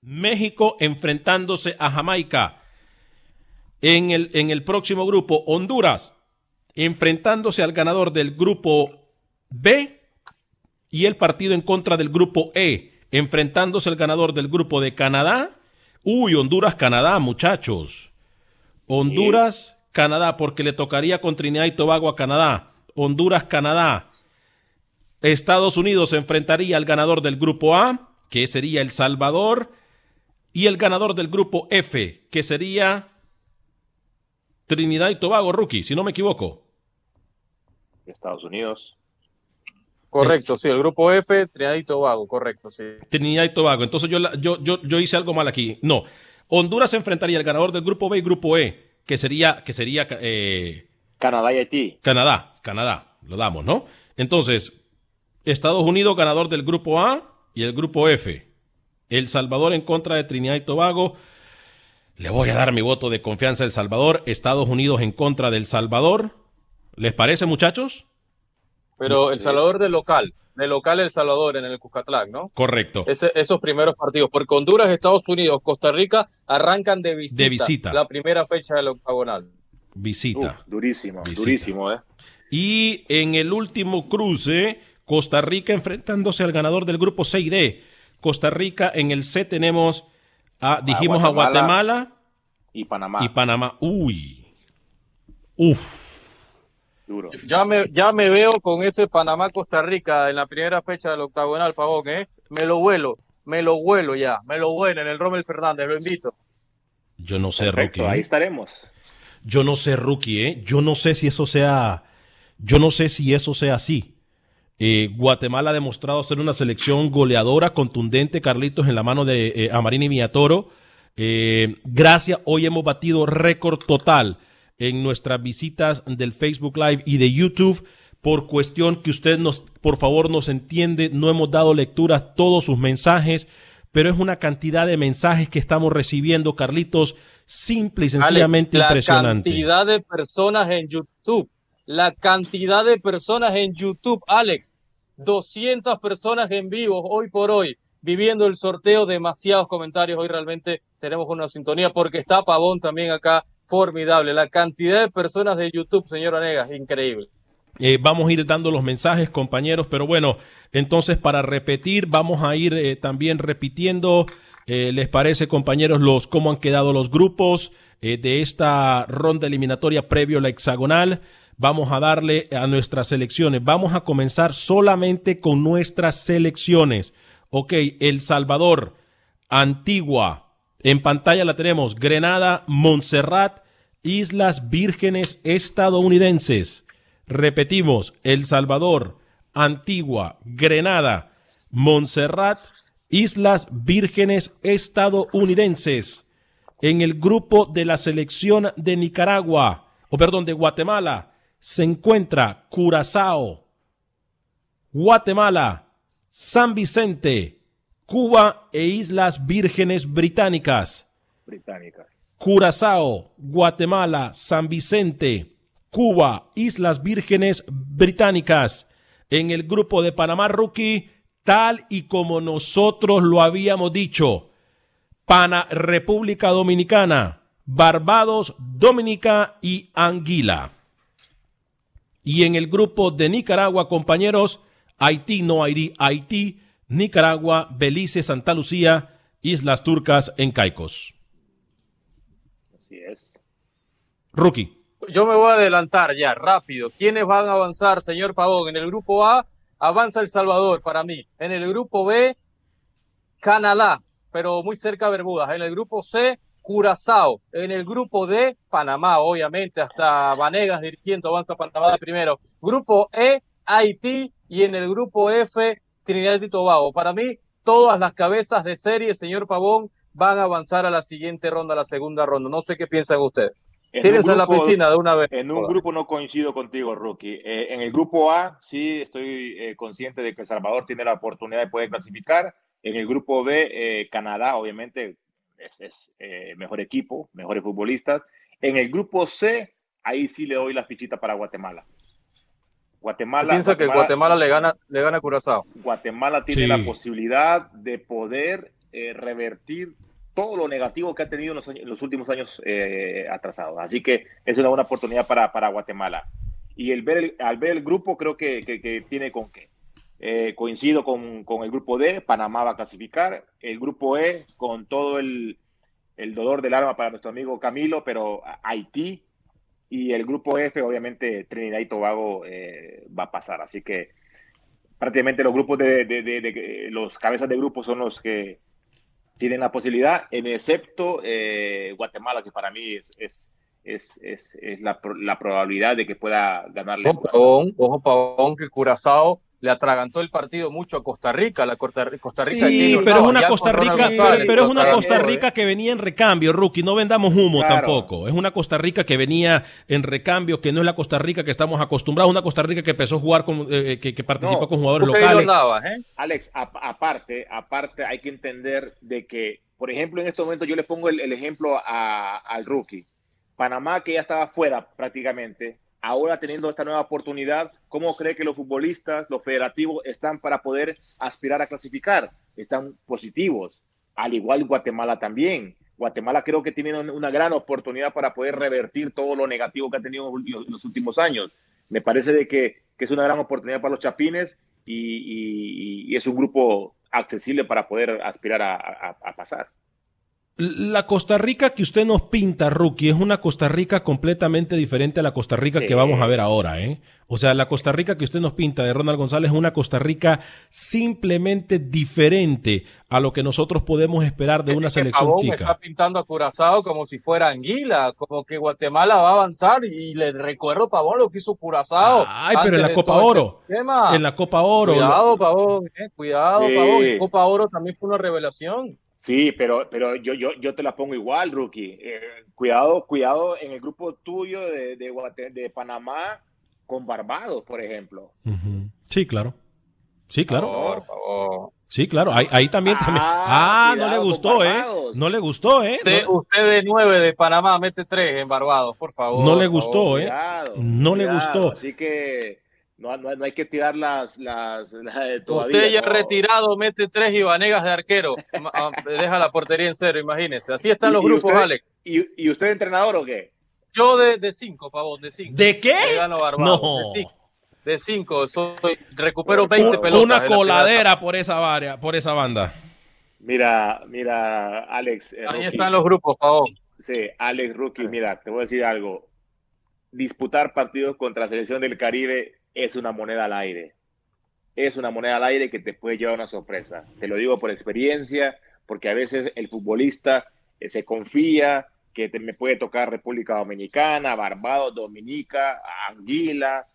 México enfrentándose a Jamaica. En el, en el próximo grupo, Honduras enfrentándose al ganador del grupo B y el partido en contra del grupo E, enfrentándose al ganador del grupo de Canadá. Uy, Honduras, Canadá, muchachos. Honduras, Canadá, porque le tocaría con Trinidad y Tobago a Canadá. Honduras, Canadá. Estados Unidos se enfrentaría al ganador del grupo A, que sería El Salvador, y el ganador del grupo F, que sería Trinidad y Tobago, rookie, si no me equivoco. Estados Unidos. Correcto, sí, el grupo F, Trinidad y Tobago, correcto, sí. Trinidad y Tobago. Entonces yo, yo, yo, yo hice algo mal aquí. No. Honduras se enfrentaría al ganador del grupo B y grupo E, que sería, que sería eh, Canadá y Haití. Canadá. Canadá, lo damos, ¿no? Entonces, Estados Unidos ganador del grupo A y el grupo F. El Salvador en contra de Trinidad y Tobago. Le voy a dar mi voto de confianza a El Salvador. Estados Unidos en contra del Salvador. ¿Les parece, muchachos? Pero El Salvador de local, de local El Salvador en el Cuscatlán, ¿no? Correcto. Ese- esos primeros partidos, porque Honduras, Estados Unidos, Costa Rica arrancan de visita. De visita. La primera fecha del octagonal. Visita. Uf, durísimo, Visita. durísimo, ¿eh? Y en el último cruce, Costa Rica enfrentándose al ganador del grupo 6D. Costa Rica en el C tenemos, a, dijimos a Guatemala. Guatemala Y Panamá. y Panamá. Uy. Uf. Duro. Ya me, ya me veo con ese Panamá-Costa Rica en la primera fecha del octagonal, Pavón, ¿eh? Me lo vuelo, me lo vuelo ya, me lo vuelo en el Rommel Fernández, lo invito. Yo no sé, Perfecto, Rookie. ahí ¿eh? estaremos. Yo no sé, Rookie, ¿eh? Yo no sé si eso sea. Yo no sé si eso sea así. Eh, Guatemala ha demostrado ser una selección goleadora, contundente, Carlitos, en la mano de eh, Amarini Villatoro. Eh, gracias, hoy hemos batido récord total en nuestras visitas del Facebook Live y de YouTube. Por cuestión que usted nos, por favor, nos entiende, no hemos dado lectura a todos sus mensajes, pero es una cantidad de mensajes que estamos recibiendo, Carlitos, simple y sencillamente Alex, impresionante. La cantidad de personas en YouTube, la cantidad de personas en YouTube, Alex, 200 personas en vivo hoy por hoy, viviendo el sorteo, demasiados comentarios, hoy realmente tenemos una sintonía porque está Pavón también acá, formidable, la cantidad de personas de YouTube, señor Anegas, increíble. Eh, vamos a ir dando los mensajes, compañeros, pero bueno, entonces para repetir, vamos a ir eh, también repitiendo, eh, ¿les parece, compañeros, los cómo han quedado los grupos de esta ronda eliminatoria previo a la hexagonal? Vamos a darle a nuestras selecciones. Vamos a comenzar solamente con nuestras selecciones. Ok, El Salvador, Antigua, en pantalla la tenemos, Grenada, Montserrat, Islas Vírgenes estadounidenses. Repetimos, El Salvador, Antigua, Grenada, Montserrat, Islas Vírgenes estadounidenses. En el grupo de la selección de Nicaragua, o perdón, de Guatemala, se encuentra Curazao, Guatemala, San Vicente, Cuba e Islas Vírgenes Británicas. Británicas. Curazao, Guatemala, San Vicente, Cuba, Islas Vírgenes Británicas. En el grupo de Panamá Rookie, tal y como nosotros lo habíamos dicho. Pana, República Dominicana, Barbados, Dominica y Anguila. Y en el grupo de Nicaragua, compañeros, Haití, no Haití, Haití, Nicaragua, Belice, Santa Lucía, Islas Turcas en Caicos. Así es. Rookie. Yo me voy a adelantar ya, rápido. ¿Quiénes van a avanzar, señor Pavón? En el grupo A avanza El Salvador para mí. En el grupo B, Canadá, pero muy cerca de Bermudas. En el grupo C, Curazao. En el grupo D, Panamá, obviamente, hasta Vanegas dirigiendo, avanza Panamá de primero. Grupo E, Haití. Y en el grupo F, Trinidad y Tobago. Para mí, todas las cabezas de serie, señor Pavón, van a avanzar a la siguiente ronda, a la segunda ronda. No sé qué piensan ustedes. Tienes en la piscina de una vez. En un grupo no coincido contigo, Rookie. Eh, en el grupo A sí estoy eh, consciente de que El Salvador tiene la oportunidad de poder clasificar. En el grupo B, eh, Canadá obviamente es, es mejor equipo, mejores futbolistas. En el grupo C, ahí sí le doy la fichita para Guatemala. Guatemala. Piensa que Guatemala le gana, le gana a Curazao. Guatemala tiene la posibilidad de poder revertir todo lo negativo que ha tenido en los, últimos años eh, atrasados. Así que es una buena oportunidad para, para Guatemala. Y el ver al ver el grupo, creo que, que, tiene con qué. Eh, coincido con, con, el grupo D, Panamá va a clasificar. El grupo E, con todo el, el dolor del alma para nuestro amigo Camilo, pero Haití. Y el grupo F, obviamente, Trinidad y Tobago eh, va a pasar. Así que prácticamente los grupos de, de, los cabezas de grupo son los que tienen la posibilidad, en excepto eh, Guatemala, que para mí es, es, es, es la, la, probabilidad de que pueda ganarle. Ojo, ojo Pavón, que Curazao le atragantó el partido mucho a Costa Rica. La Costa, Costa Rica sí, pero es una Costa Rica, pero, es una Costa Rica que venía en recambio, rookie. No vendamos humo tampoco. Es una Costa Rica que venía en recambio, que no es la Costa Rica que estamos acostumbrados. Una Costa Rica que empezó a jugar con, eh, que, que, participó con jugadores locales. ¿eh? Alex, aparte, aparte hay que entender de que, por ejemplo, en este momento yo le pongo el, ejemplo a, al rookie Panamá, que ya estaba fuera prácticamente, ahora teniendo esta nueva oportunidad, ¿cómo cree que los futbolistas, los federativos, están para poder aspirar a clasificar? Están positivos, al igual Guatemala también. Guatemala creo que tiene una gran oportunidad para poder revertir todo lo negativo que ha tenido en los últimos años. Me parece de que, es una gran oportunidad para los chapines y, es un grupo accesible para poder aspirar a pasar. La Costa Rica que usted nos pinta, Rookie, es una Costa Rica completamente diferente a la Costa Rica que vamos a ver ahora, ¿eh? O sea, la Costa Rica que usted nos pinta de Ronald González es una Costa Rica simplemente diferente a lo que nosotros podemos esperar de una selección Pavón está pintando a Curazao como si fuera anguila, como que Guatemala va a avanzar y le recuerdo, Pavón, lo que hizo Curazao. Ay, pero en la Copa Oro. en la Copa Oro. Cuidado, Pavón, eh, cuidado, Pavón. En Copa Oro también fue una revelación. Sí, pero, pero yo, yo, yo te la pongo igual, Rookie. Eh, cuidado, cuidado en el grupo tuyo de, de, de, Panamá con Barbados, por ejemplo. Sí, claro. Sí, claro. Por favor. Sí, claro. Ahí, ahí también. también. Ah, ah no le gustó, ¿eh? No le gustó, ¿eh? Usted, de nueve de Panamá mete tres en Barbados, por favor. No le gustó, ¿eh? no le gustó. Así que no, no, hay que tirar las, las, Usted ya retirado mete tres Ibanegas de arquero. Ah, deja la portería en cero, imagínese. Así están los grupos, Alex. ¿y, ¿Y usted entrenador o qué? Yo de, de cinco, pavón, de cinco. ¿De qué? no. De cinco. Soy, recupero 20 pelotas. Una coladera por esa, área, por esa banda. Mira, mira, Alex. Eh, Ahí están los grupos, pavón. Sí, Alex Rookie, mira, te voy a decir algo. Disputar partidos contra la selección del Caribe es una moneda al aire. Es una moneda al aire que te puede llevar una sorpresa. Te lo digo por experiencia, porque a veces el futbolista eh, se confía que te, me puede tocar República Dominicana, Barbados, Dominica, Anguila,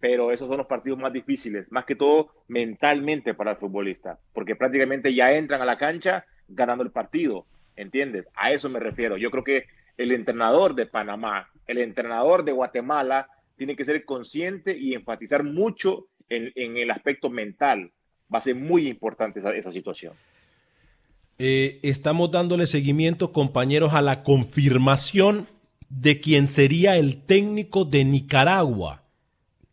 pero esos son los partidos más difíciles, más que todo mentalmente para el futbolista, porque prácticamente ya entran a la cancha ganando el partido, ¿entiendes? A eso me refiero. Yo creo que el entrenador de Panamá, el entrenador de Guatemala, tiene que ser consciente y enfatizar mucho en, el aspecto mental. Va a ser muy importante esa, situación. Eh, estamos dándole seguimiento, compañeros, a la confirmación de quién sería el técnico de Nicaragua.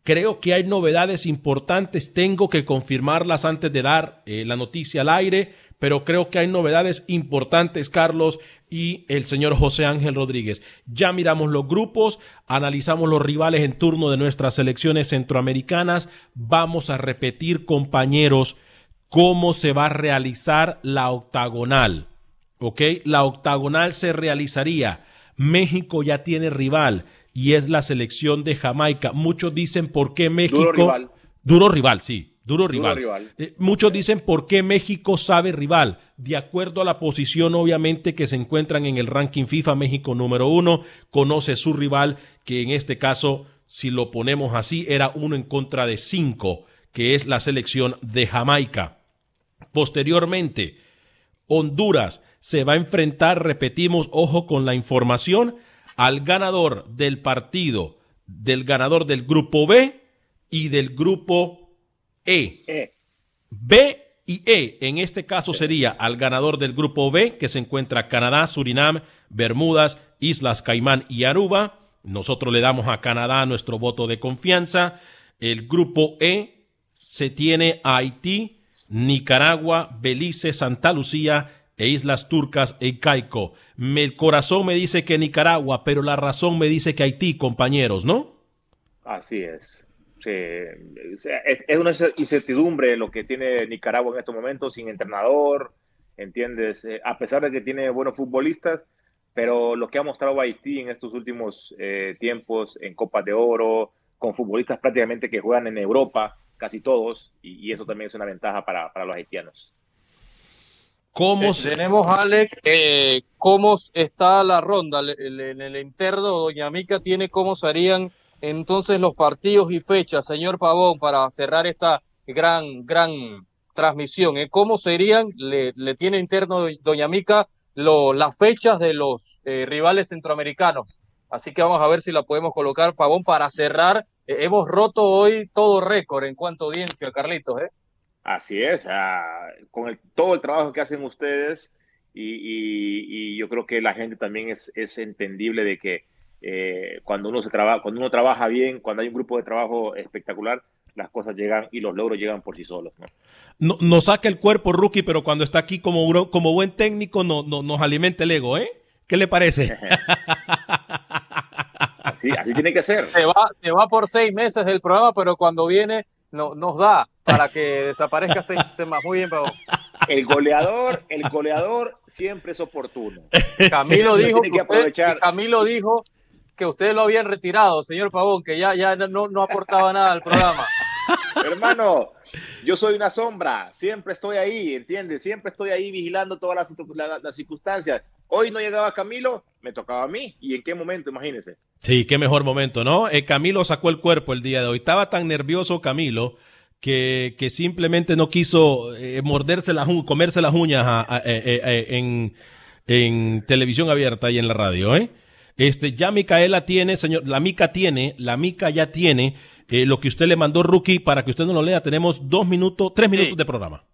Creo que hay novedades importantes, tengo que confirmarlas antes de dar eh, la noticia al aire pero creo que hay novedades importantes, Carlos y el señor José Ángel Rodríguez. Ya miramos los grupos, analizamos los rivales en turno de nuestras selecciones centroamericanas. Vamos a repetir, compañeros, cómo se va a realizar la octagonal. ¿Ok? La octagonal se realizaría. México ya tiene rival y es la selección de Jamaica. Muchos dicen por qué México. Duro rival. Duro rival, sí. Duro rival. Eh, muchos dicen por qué México sabe rival. De acuerdo a la posición, obviamente, que se encuentran en el ranking FIFA, México número uno, conoce su rival, que en este caso, si lo ponemos así, era uno en contra de cinco, que es la selección de Jamaica. Posteriormente, Honduras se va a enfrentar, repetimos, ojo con la información, al ganador del partido, del ganador del grupo B y del grupo E. Eh, B y E, en este caso sería al ganador del grupo B, que se encuentra Canadá, Surinam, Bermudas, Islas Caimán y Aruba. Nosotros le damos a Canadá nuestro voto de confianza. El grupo E se tiene a Haití, Nicaragua, Belice, Santa Lucía e Islas Turcas e Caico. Me- el corazón me dice que Nicaragua, pero la razón me dice que Haití, compañeros, ¿no? así es. Sí, o sea, es, es una incertidumbre lo que tiene Nicaragua en estos momentos, sin entrenador, ¿entiendes? Eh, a pesar de que tiene buenos futbolistas, pero lo que ha mostrado Haití en estos últimos eh, tiempos, en Copas de Oro, con futbolistas prácticamente que juegan en Europa, casi todos, y, y eso también es una ventaja para, para los haitianos. ¿Cómo Eh, se- tenemos, Alex, eh, cómo está la ronda Le- le- en el interno. Doña Mica tiene cómo serían entonces los partidos y fechas, señor Pavón, para cerrar esta gran, gran transmisión. ¿eh? ¿Cómo serían, le, tiene interno do- Doña Mica, las fechas de los eh, rivales centroamericanos? Así que vamos a ver si la podemos colocar, Pavón, para cerrar. Eh, hemos roto hoy todo récord en cuanto a audiencia, Carlitos. ¿eh? Así es, ah, con todo el trabajo que hacen ustedes y, yo creo que la gente también es entendible de que eh, cuando uno se trabaja, cuando uno trabaja bien, cuando hay un grupo de trabajo espectacular, las cosas llegan y los logros llegan por sí solos. ¿no? no, nos saca el cuerpo rookie, pero cuando está aquí como, bro- como buen técnico no, no- nos alimenta el ego, ¿eh? ¿Qué le parece? Así, así tiene que ser. se va, se va por seis meses del programa, pero cuando viene no, nos da para que desaparezca seis temas. Muy bien, Pavón. El goleador, el goleador siempre es oportuno. Camilo dijo que que usted- aprovechar. que Camilo dijo que ustedes lo habían retirado, señor Pavón, que ya, ya no, no aportaba nada al programa. Hermano, yo soy una sombra, siempre estoy ahí, ¿entiendes? Siempre estoy ahí vigilando todas las, la- las circunstancias. Hoy no llegaba Camilo, me tocaba a mí. ¿Y en qué momento? Imagínense. Sí, qué mejor momento, ¿no? Eh, Camilo sacó el cuerpo el día de hoy. Estaba tan nervioso Camilo que, que simplemente no quiso eh, morderse las uñas, comerse las uñas a- a- eh, eh, en, en televisión abierta y en la radio, ¿eh? Este, ya Micaela tiene, señor, la Mica tiene, la Mica ya tiene eh, lo que usted le mandó, Rookie, para que usted no lo lea. Tenemos dos minutos, tres minutos Sí. de programa.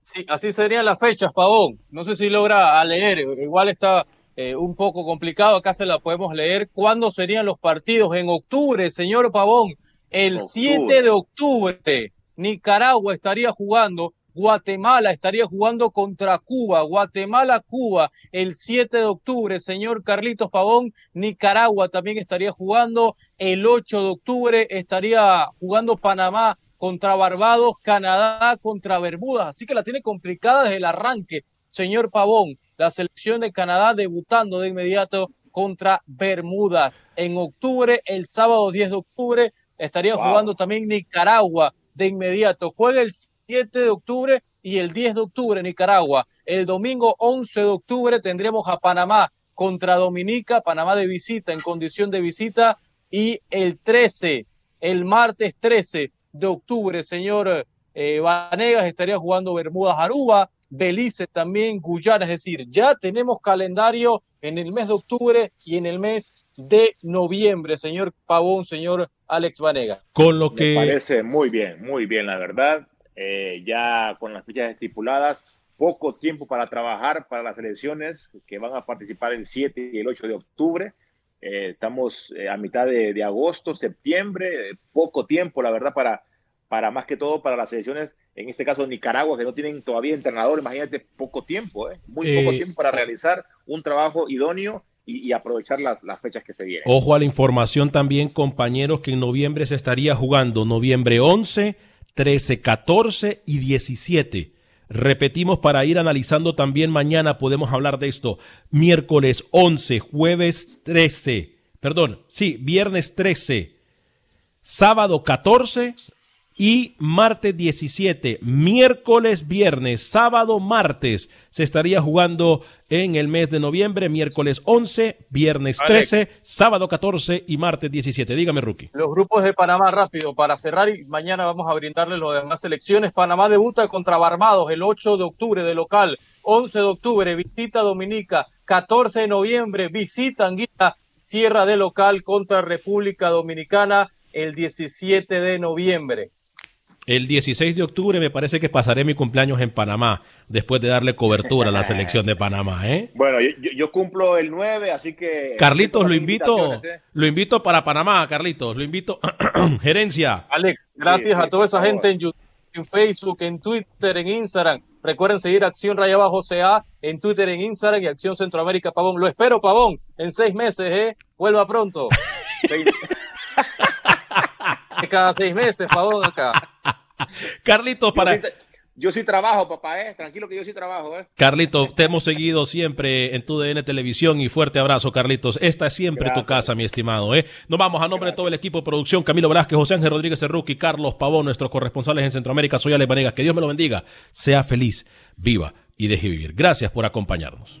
Sí, así serían las fechas, Pavón. No sé si logra a leer, igual está eh, un poco complicado, acá se la podemos leer. ¿Cuándo serían los partidos? En octubre, señor Pavón. El Octubre. 7 de octubre, Nicaragua estaría jugando, Guatemala estaría jugando contra Cuba, Guatemala-Cuba, el 7 de octubre, señor Carlitos Pavón, Nicaragua también estaría jugando, el 8 de octubre estaría jugando Panamá contra Barbados, Canadá contra Bermudas, así que la tiene complicada desde el arranque, señor Pavón, la selección de Canadá debutando de inmediato contra Bermudas. En octubre, el sábado 10 de octubre, estaría Wow. jugando también Nicaragua de inmediato. Juega el 7 de octubre y el 10 de octubre Nicaragua. El domingo 11 de octubre tendremos a Panamá contra Dominica, Panamá de visita en condición de visita y el 13, el martes 13 de octubre, señor eh, Vanegas estaría jugando Bermudas Aruba, Belice también, Guyana, es decir, ya tenemos calendario en el mes de octubre y en el mes de noviembre, señor Pavón, señor Alex Vanegas. Con lo Me que. parece muy bien, muy bien, la verdad. Eh, ya con las fechas estipuladas, poco tiempo para trabajar para las elecciones que van a participar el 7 y el 8 de octubre. Eh, estamos eh, a mitad de, de agosto, septiembre, eh, poco tiempo, la verdad, para, para más que todo para las elecciones, en este caso Nicaragua, que no tienen todavía entrenador, imagínate, poco tiempo, eh, muy poco Eh, tiempo para realizar un trabajo idóneo y, y aprovechar las, las fechas que se vienen. Ojo a la información también, compañeros, que en noviembre se estaría jugando noviembre 11, 13, 14 y 17. Repetimos para ir analizando también mañana, podemos hablar de esto. Miércoles 11, jueves 13, perdón, sí, viernes 13, sábado 14 y martes 17, miércoles, viernes, sábado, martes se estaría jugando en el mes de noviembre, miércoles 11, viernes 13, sábado 14 y martes 17. Dígame, Rookie. Los grupos de Panamá rápido para cerrar y mañana vamos a brindarles los demás selecciones. Panamá debuta contra Barbados el 8 de octubre de local, 11 de octubre visita Dominica, 14 de noviembre visita Anguilla, cierra de local contra República Dominicana el 17 de noviembre. El 16 de octubre me parece que pasaré mi cumpleaños en Panamá, después de darle cobertura a la selección de Panamá, ¿eh? Bueno, yo, cumplo el 9, así que... Carlitos, lo invito, ¿eh? lo invito para Panamá, Carlitos, lo invito. Gerencia. Alex, gracias a toda esa gente en YouTube en Facebook, en Twitter, en Instagram. Recuerden seguir Acción Raya Bajo CA en Twitter, en Instagram y Acción Centroamérica Pavón. Lo espero, Pavón, en seis meses, ¿eh? Vuelva pronto. Cada seis meses, Pavón, acá. Carlitos, para. Yo sí, trabajo, papá, ¿eh? Tranquilo que yo sí trabajo, ¿eh? Carlitos, te hemos seguido siempre en tu DN Televisión y fuerte abrazo, Carlitos. Esta es siempre tu casa, mi estimado, ¿eh? Nos vamos a nombre de todo el equipo de producción, Camilo Velázquez, José Ángel Rodríguez y Carlos Pavón, nuestros corresponsales en Centroamérica. Soy Ale Vanegas. Que Dios me lo bendiga. Sea feliz, viva y deje vivir. Gracias por acompañarnos.